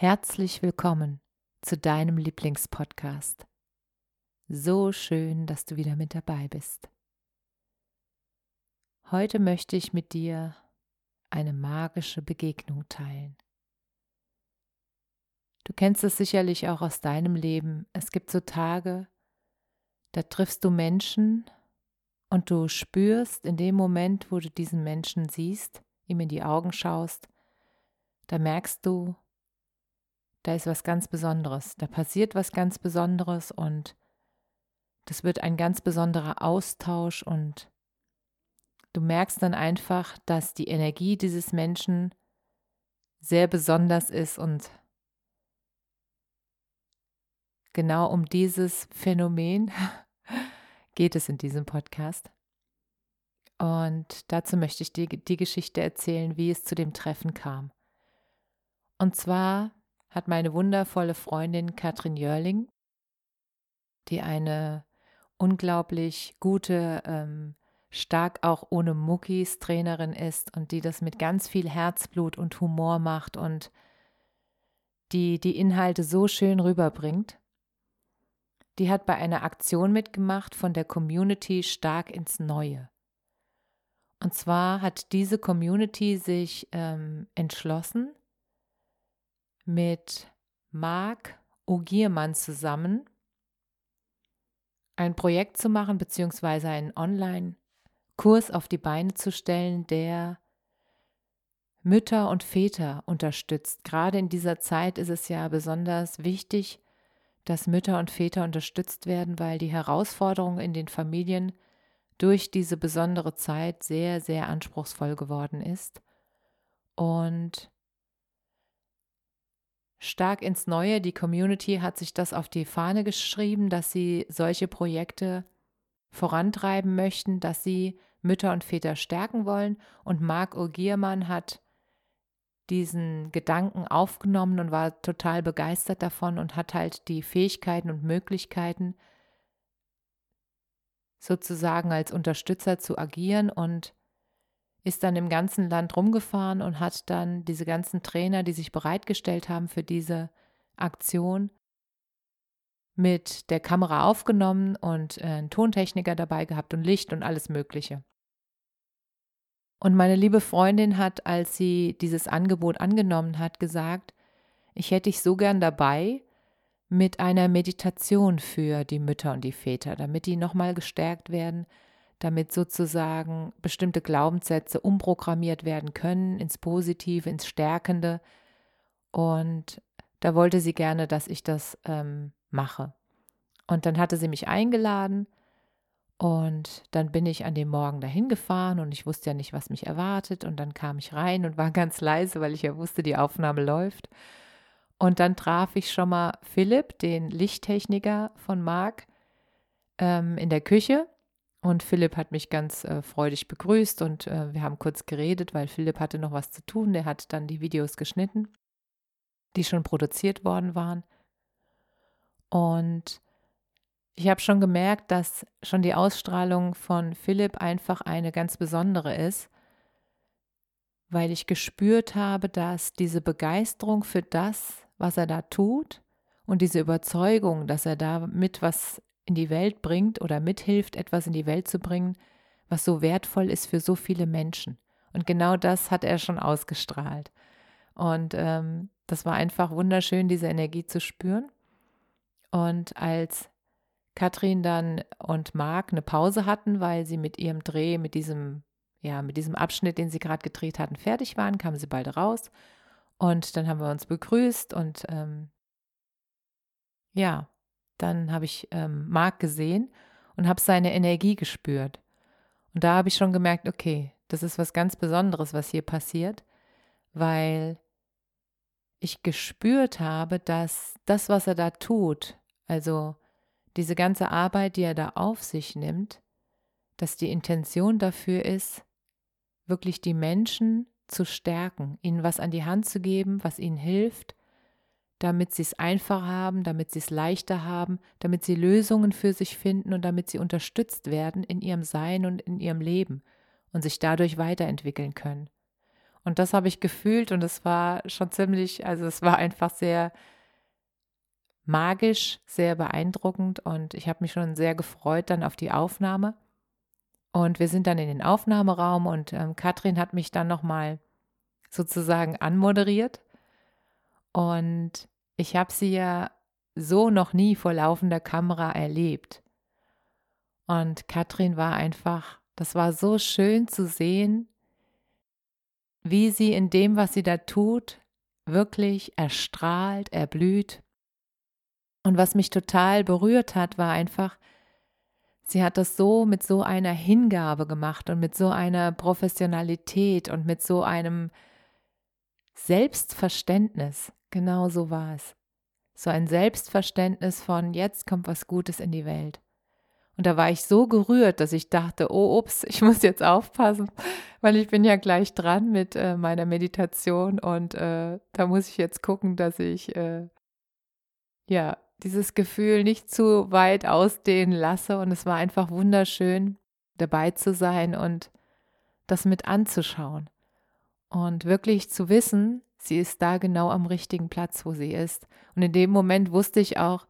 Herzlich willkommen zu deinem Lieblingspodcast. So schön, dass du wieder mit dabei bist. Heute möchte ich mit dir eine magische Begegnung teilen. Du kennst es sicherlich auch aus deinem Leben. Es gibt so Tage, da triffst du Menschen und du spürst in dem Moment, wo du diesen Menschen siehst, ihm in die Augen schaust, da merkst du, da ist was ganz Besonderes, da passiert was ganz Besonderes und das wird ein ganz besonderer Austausch und du merkst dann einfach, dass die Energie dieses Menschen sehr besonders ist und genau um dieses Phänomen geht es in diesem Podcast. Und dazu möchte ich dir die Geschichte erzählen, wie es zu dem Treffen kam. Und zwar hat meine wundervolle Freundin Katrin Jörling, die eine unglaublich gute, ähm, stark auch ohne Muckis Trainerin ist und die das mit ganz viel Herzblut und Humor macht und die die Inhalte so schön rüberbringt. Die hat bei einer Aktion mitgemacht von der Community Stark ins Neue. Und zwar hat diese Community sich ähm, entschlossen, mit Marc Ogiermann zusammen ein Projekt zu machen, beziehungsweise einen Online-Kurs auf die Beine zu stellen, der Mütter und Väter unterstützt. Gerade in dieser Zeit ist es ja besonders wichtig, dass Mütter und Väter unterstützt werden, weil die Herausforderung in den Familien durch diese besondere Zeit sehr, sehr anspruchsvoll geworden ist. Und stark ins Neue. Die Community hat sich das auf die Fahne geschrieben, dass sie solche Projekte vorantreiben möchten, dass sie Mütter und Väter stärken wollen. Und Marc Ogiermann hat diesen Gedanken aufgenommen und war total begeistert davon und hat halt die Fähigkeiten und Möglichkeiten, sozusagen als Unterstützer zu agieren und ist dann im ganzen Land rumgefahren und hat dann diese ganzen Trainer, die sich bereitgestellt haben für diese Aktion, mit der Kamera aufgenommen und äh, einen Tontechniker dabei gehabt und Licht und alles Mögliche. Und meine liebe Freundin hat, als sie dieses Angebot angenommen hat, gesagt, ich hätte dich so gern dabei mit einer Meditation für die Mütter und die Väter, damit die nochmal gestärkt werden, damit sozusagen bestimmte Glaubenssätze umprogrammiert werden können ins Positive, ins Stärkende. Und da wollte sie gerne, dass ich das ähm, mache. Und dann hatte sie mich eingeladen und dann bin ich an dem Morgen dahin gefahren und ich wusste ja nicht, was mich erwartet. Und dann kam ich rein und war ganz leise, weil ich ja wusste, die Aufnahme läuft. Und dann traf ich schon mal Philipp, den Lichttechniker von Marc, ähm, in der Küche. Und Philipp hat mich ganz äh, freudig begrüßt und äh, wir haben kurz geredet, weil Philipp hatte noch was zu tun. Der hat dann die Videos geschnitten, die schon produziert worden waren. Und ich habe schon gemerkt, dass schon die Ausstrahlung von Philipp einfach eine ganz besondere ist, weil ich gespürt habe, dass diese Begeisterung für das, was er da tut und diese Überzeugung, dass er damit was in die Welt bringt oder mithilft, etwas in die Welt zu bringen, was so wertvoll ist für so viele Menschen. Und genau das hat er schon ausgestrahlt. Und ähm, das war einfach wunderschön, diese Energie zu spüren. Und als Katrin dann und Marc eine Pause hatten, weil sie mit ihrem Dreh, mit diesem, ja, mit diesem Abschnitt, den sie gerade gedreht hatten, fertig waren, kamen sie beide raus. Und dann haben wir uns begrüßt und ähm, ja, dann habe ich ähm, Marc gesehen und habe seine Energie gespürt. Und da habe ich schon gemerkt, okay, das ist was ganz Besonderes, was hier passiert, weil ich gespürt habe, dass das, was er da tut, also diese ganze Arbeit, die er da auf sich nimmt, dass die Intention dafür ist, wirklich die Menschen zu stärken, ihnen was an die Hand zu geben, was ihnen hilft, damit sie es einfacher haben, damit sie es leichter haben, damit sie Lösungen für sich finden und damit sie unterstützt werden in ihrem Sein und in ihrem Leben und sich dadurch weiterentwickeln können. Und das habe ich gefühlt und es war schon ziemlich, also es war einfach sehr magisch, sehr beeindruckend und ich habe mich schon sehr gefreut dann auf die Aufnahme. Und wir sind dann in den Aufnahmeraum und ähm, Katrin hat mich dann nochmal sozusagen anmoderiert. Und ich habe sie ja so noch nie vor laufender Kamera erlebt. Und Katrin war einfach, das war so schön zu sehen, wie sie in dem, was sie da tut, wirklich erstrahlt, erblüht. Und was mich total berührt hat, war einfach, sie hat das so mit so einer Hingabe gemacht und mit so einer Professionalität und mit so einem Selbstverständnis. Genau so war es. So ein Selbstverständnis von, jetzt kommt was Gutes in die Welt. Und da war ich so gerührt, dass ich dachte, oh, ups, ich muss jetzt aufpassen, weil ich bin ja gleich dran mit äh, meiner Meditation und äh, da muss ich jetzt gucken, dass ich äh, ja dieses Gefühl nicht zu weit ausdehnen lasse. Und es war einfach wunderschön, dabei zu sein und das mit anzuschauen. Und wirklich zu wissen, sie ist da genau am richtigen Platz, wo sie ist. Und in dem Moment wusste ich auch,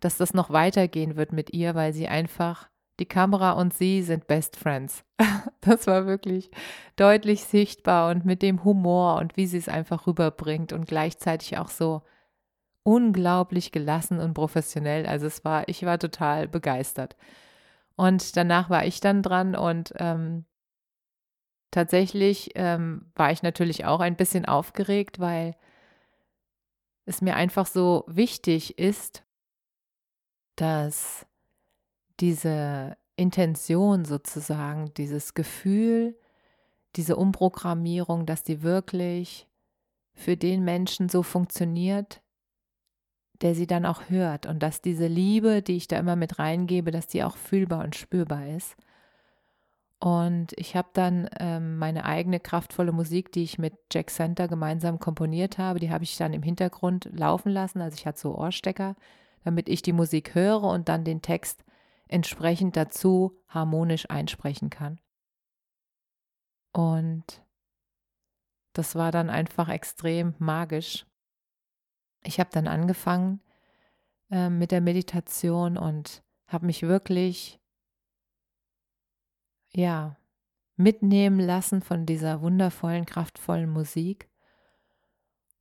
dass das noch weitergehen wird mit ihr, weil sie einfach, die Kamera und sie sind Best Friends. Das war wirklich deutlich sichtbar und mit dem Humor und wie sie es einfach rüberbringt und gleichzeitig auch so unglaublich gelassen und professionell. Also es war, ich war total begeistert. Und danach war ich dann dran und ähm, tatsächlich ähm, war ich natürlich auch ein bisschen aufgeregt, weil es mir einfach so wichtig ist, dass diese Intention sozusagen, dieses Gefühl, diese Umprogrammierung, dass die wirklich für den Menschen so funktioniert, der sie dann auch hört und dass diese Liebe, die ich da immer mit reingebe, dass die auch fühlbar und spürbar ist. Und ich habe dann ähm, meine eigene kraftvolle Musik, die ich mit Jack Center gemeinsam komponiert habe, die habe ich dann im Hintergrund laufen lassen. Also ich hatte so Ohrstecker damit ich die Musik höre und dann den Text entsprechend dazu harmonisch einsprechen kann. Und das war dann einfach extrem magisch. Ich habe dann angefangen äh, mit der Meditation und habe mich wirklich, ja, mitnehmen lassen von dieser wundervollen, kraftvollen Musik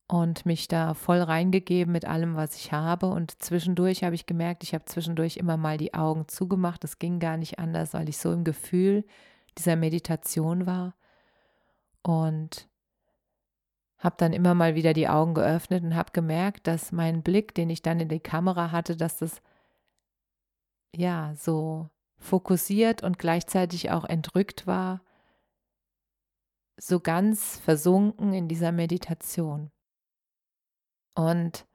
und mich da voll reingegeben mit allem, was ich habe. Und zwischendurch habe ich gemerkt, ich habe zwischendurch immer mal die Augen zugemacht. Das ging gar nicht anders, weil ich so im Gefühl dieser Meditation war. Und habe dann immer mal wieder die Augen geöffnet und habe gemerkt, dass mein Blick, den ich dann in die Kamera hatte, dass das ja so fokussiert und gleichzeitig auch entrückt war, so ganz versunken in dieser Meditation. Und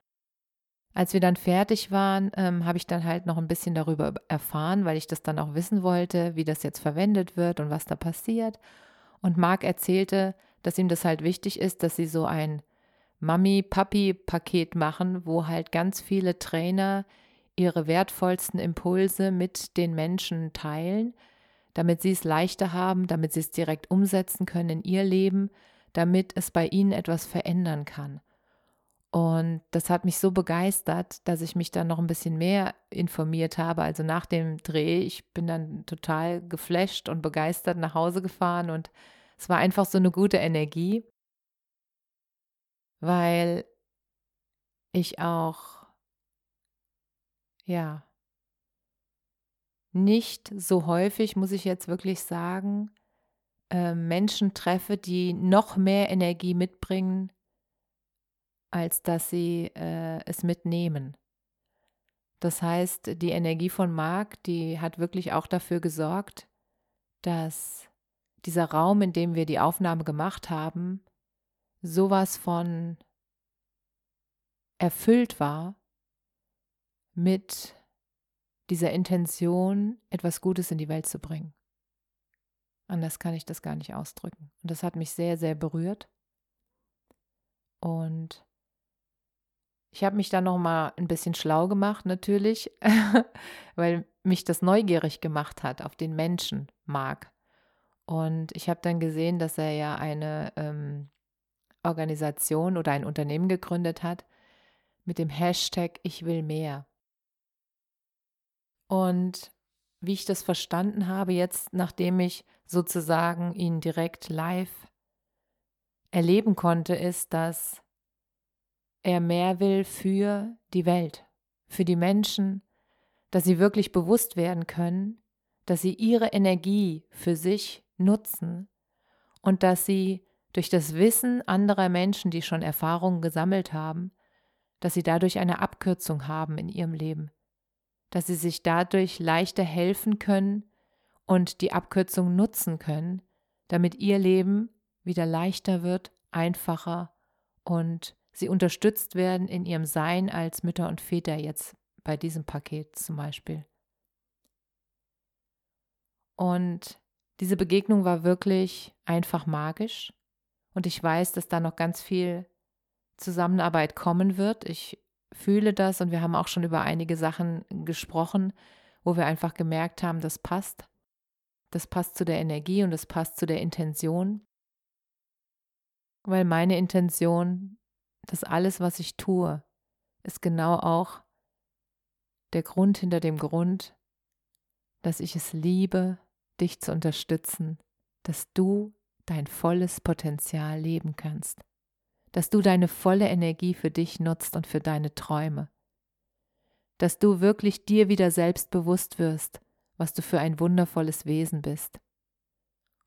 als wir dann fertig waren, ähm, habe ich dann halt noch ein bisschen darüber erfahren, weil ich das dann auch wissen wollte, wie das jetzt verwendet wird und was da passiert. Und Marc erzählte, dass ihm das halt wichtig ist, dass sie so ein Mami-Papi-Paket machen, wo halt ganz viele Trainer ihre wertvollsten Impulse mit den Menschen teilen, damit sie es leichter haben, damit sie es direkt umsetzen können in ihr Leben, damit es bei ihnen etwas verändern kann. Und das hat mich so begeistert, dass ich mich dann noch ein bisschen mehr informiert habe. Also nach dem Dreh, ich bin dann total geflasht und begeistert nach Hause gefahren und es war einfach so eine gute Energie, weil ich auch, ja, nicht so häufig, muss ich jetzt wirklich sagen, äh, Menschen treffe, die noch mehr Energie mitbringen als dass sie äh, es mitnehmen. Das heißt, die Energie von Marc, die hat wirklich auch dafür gesorgt, dass dieser Raum, in dem wir die Aufnahme gemacht haben, sowas von erfüllt war mit dieser Intention, etwas Gutes in die Welt zu bringen. Anders kann ich das gar nicht ausdrücken. Und das hat mich sehr, sehr berührt. Und ich habe mich dann noch mal ein bisschen schlau gemacht natürlich, weil mich das neugierig gemacht hat auf den Menschen Marc. Und ich habe dann gesehen, dass er ja eine ähm, Organisation oder ein Unternehmen gegründet hat mit dem Hashtag Ich will mehr. Und wie ich das verstanden habe, jetzt nachdem ich sozusagen ihn direkt live erleben konnte, ist, dass er mehr will für die Welt, für die Menschen, dass sie wirklich bewusst werden können, dass sie ihre Energie für sich nutzen und dass sie durch das Wissen anderer Menschen, die schon Erfahrungen gesammelt haben, dass sie dadurch eine Abkürzung haben in ihrem Leben, dass sie sich dadurch leichter helfen können und die Abkürzung nutzen können, damit ihr Leben wieder leichter wird, einfacher und sie unterstützt werden in ihrem Sein als Mütter und Väter jetzt bei diesem Paket zum Beispiel. Und diese Begegnung war wirklich einfach magisch und ich weiß, dass da noch ganz viel Zusammenarbeit kommen wird. Ich fühle das und wir haben auch schon über einige Sachen gesprochen, wo wir einfach gemerkt haben, das passt. Das passt zu der Energie und das passt zu der Intention. Weil meine Intention dass alles, was ich tue, ist genau auch der Grund hinter dem Grund, dass ich es liebe, dich zu unterstützen, dass du dein volles Potenzial leben kannst, dass du deine volle Energie für dich nutzt und für deine Träume, dass du wirklich dir wieder selbst bewusst wirst, was du für ein wundervolles Wesen bist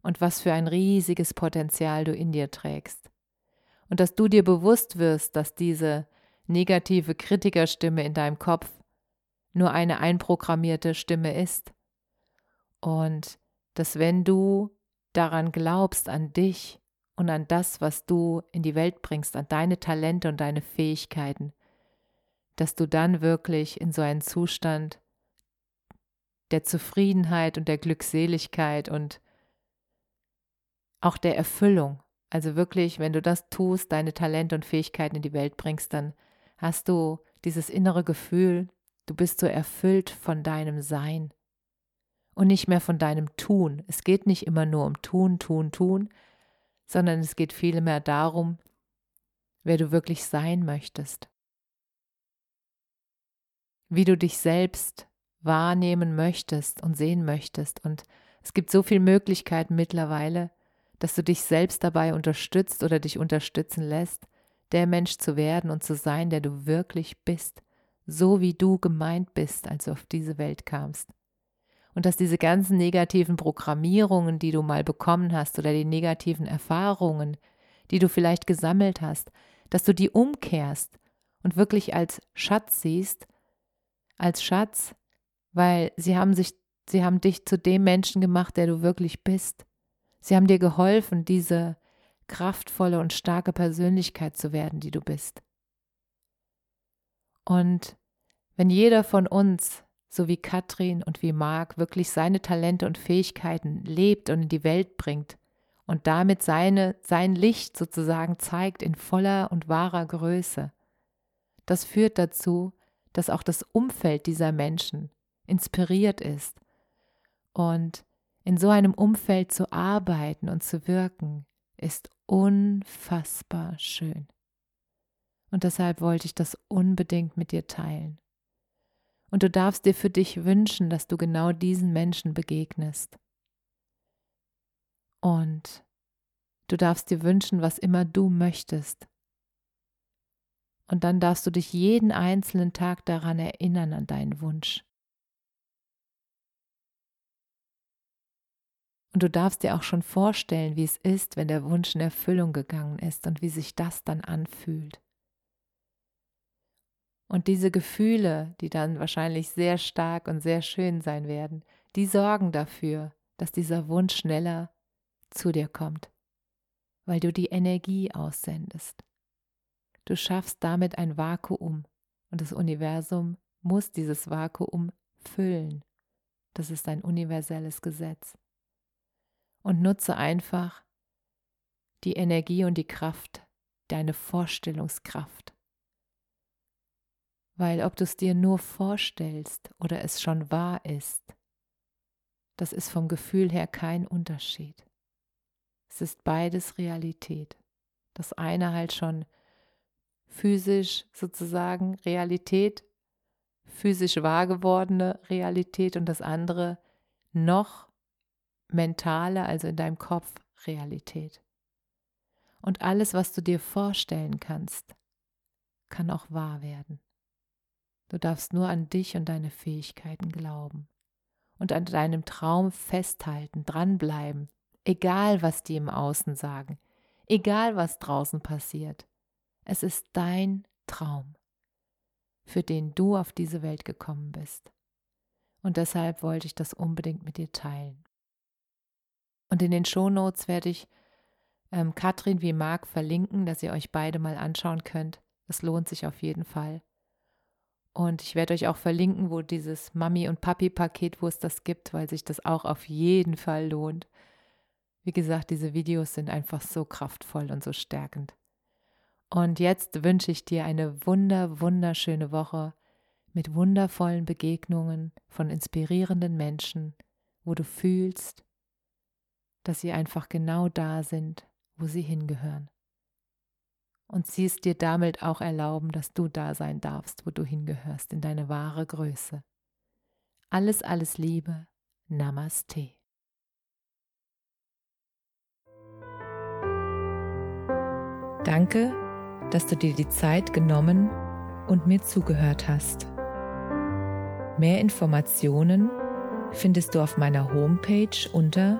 und was für ein riesiges Potenzial du in dir trägst. Und dass du dir bewusst wirst, dass diese negative Kritikerstimme in deinem Kopf nur eine einprogrammierte Stimme ist. Und dass wenn du daran glaubst, an dich und an das, was du in die Welt bringst, an deine Talente und deine Fähigkeiten, dass du dann wirklich in so einen Zustand der Zufriedenheit und der Glückseligkeit und auch der Erfüllung also wirklich, wenn du das tust, deine Talente und Fähigkeiten in die Welt bringst, dann hast du dieses innere Gefühl, du bist so erfüllt von deinem Sein und nicht mehr von deinem Tun. Es geht nicht immer nur um Tun, Tun, Tun, sondern es geht vielmehr darum, wer du wirklich sein möchtest. Wie du dich selbst wahrnehmen möchtest und sehen möchtest. Und es gibt so viele Möglichkeiten mittlerweile, dass du dich selbst dabei unterstützt oder dich unterstützen lässt, der Mensch zu werden und zu sein, der du wirklich bist, so wie du gemeint bist, als du auf diese Welt kamst. Und dass diese ganzen negativen Programmierungen, die du mal bekommen hast oder die negativen Erfahrungen, die du vielleicht gesammelt hast, dass du die umkehrst und wirklich als Schatz siehst, als Schatz, weil sie haben sich, sie haben dich zu dem Menschen gemacht, der du wirklich bist. Sie haben dir geholfen, diese kraftvolle und starke Persönlichkeit zu werden, die du bist. Und wenn jeder von uns, so wie Katrin und wie Marc, wirklich seine Talente und Fähigkeiten lebt und in die Welt bringt und damit seine, sein Licht sozusagen zeigt in voller und wahrer Größe, das führt dazu, dass auch das Umfeld dieser Menschen inspiriert ist und in so einem Umfeld zu arbeiten und zu wirken, ist unfassbar schön. Und deshalb wollte ich das unbedingt mit dir teilen. Und du darfst dir für dich wünschen, dass du genau diesen Menschen begegnest. Und du darfst dir wünschen, was immer du möchtest. Und dann darfst du dich jeden einzelnen Tag daran erinnern, an deinen Wunsch. Und du darfst dir auch schon vorstellen, wie es ist, wenn der Wunsch in Erfüllung gegangen ist und wie sich das dann anfühlt. Und diese Gefühle, die dann wahrscheinlich sehr stark und sehr schön sein werden, die sorgen dafür, dass dieser Wunsch schneller zu dir kommt, weil du die Energie aussendest. Du schaffst damit ein Vakuum und das Universum muss dieses Vakuum füllen. Das ist ein universelles Gesetz. Und nutze einfach die Energie und die Kraft, deine Vorstellungskraft. Weil ob du es dir nur vorstellst oder es schon wahr ist, das ist vom Gefühl her kein Unterschied. Es ist beides Realität. Das eine halt schon physisch sozusagen Realität, physisch wahr gewordene Realität und das andere noch mentale, also in deinem Kopf Realität. Und alles, was du dir vorstellen kannst, kann auch wahr werden. Du darfst nur an dich und deine Fähigkeiten glauben und an deinem Traum festhalten, dranbleiben, egal was die im Außen sagen, egal was draußen passiert. Es ist dein Traum, für den du auf diese Welt gekommen bist. Und deshalb wollte ich das unbedingt mit dir teilen. Und in den Shownotes werde ich ähm, Katrin wie Marc verlinken, dass ihr euch beide mal anschauen könnt. Es lohnt sich auf jeden Fall. Und ich werde euch auch verlinken, wo dieses Mami- und Papi-Paket, wo es das gibt, weil sich das auch auf jeden Fall lohnt. Wie gesagt, diese Videos sind einfach so kraftvoll und so stärkend. Und jetzt wünsche ich dir eine wunder, wunderschöne Woche mit wundervollen Begegnungen von inspirierenden Menschen, wo du fühlst, dass sie einfach genau da sind, wo sie hingehören. Und sie es dir damit auch erlauben, dass du da sein darfst, wo du hingehörst, in deine wahre Größe. Alles, alles Liebe. Namaste. Danke dass du dir die Zeit genommen und mir zugehört hast. Mehr Informationen findest du auf meiner Homepage unter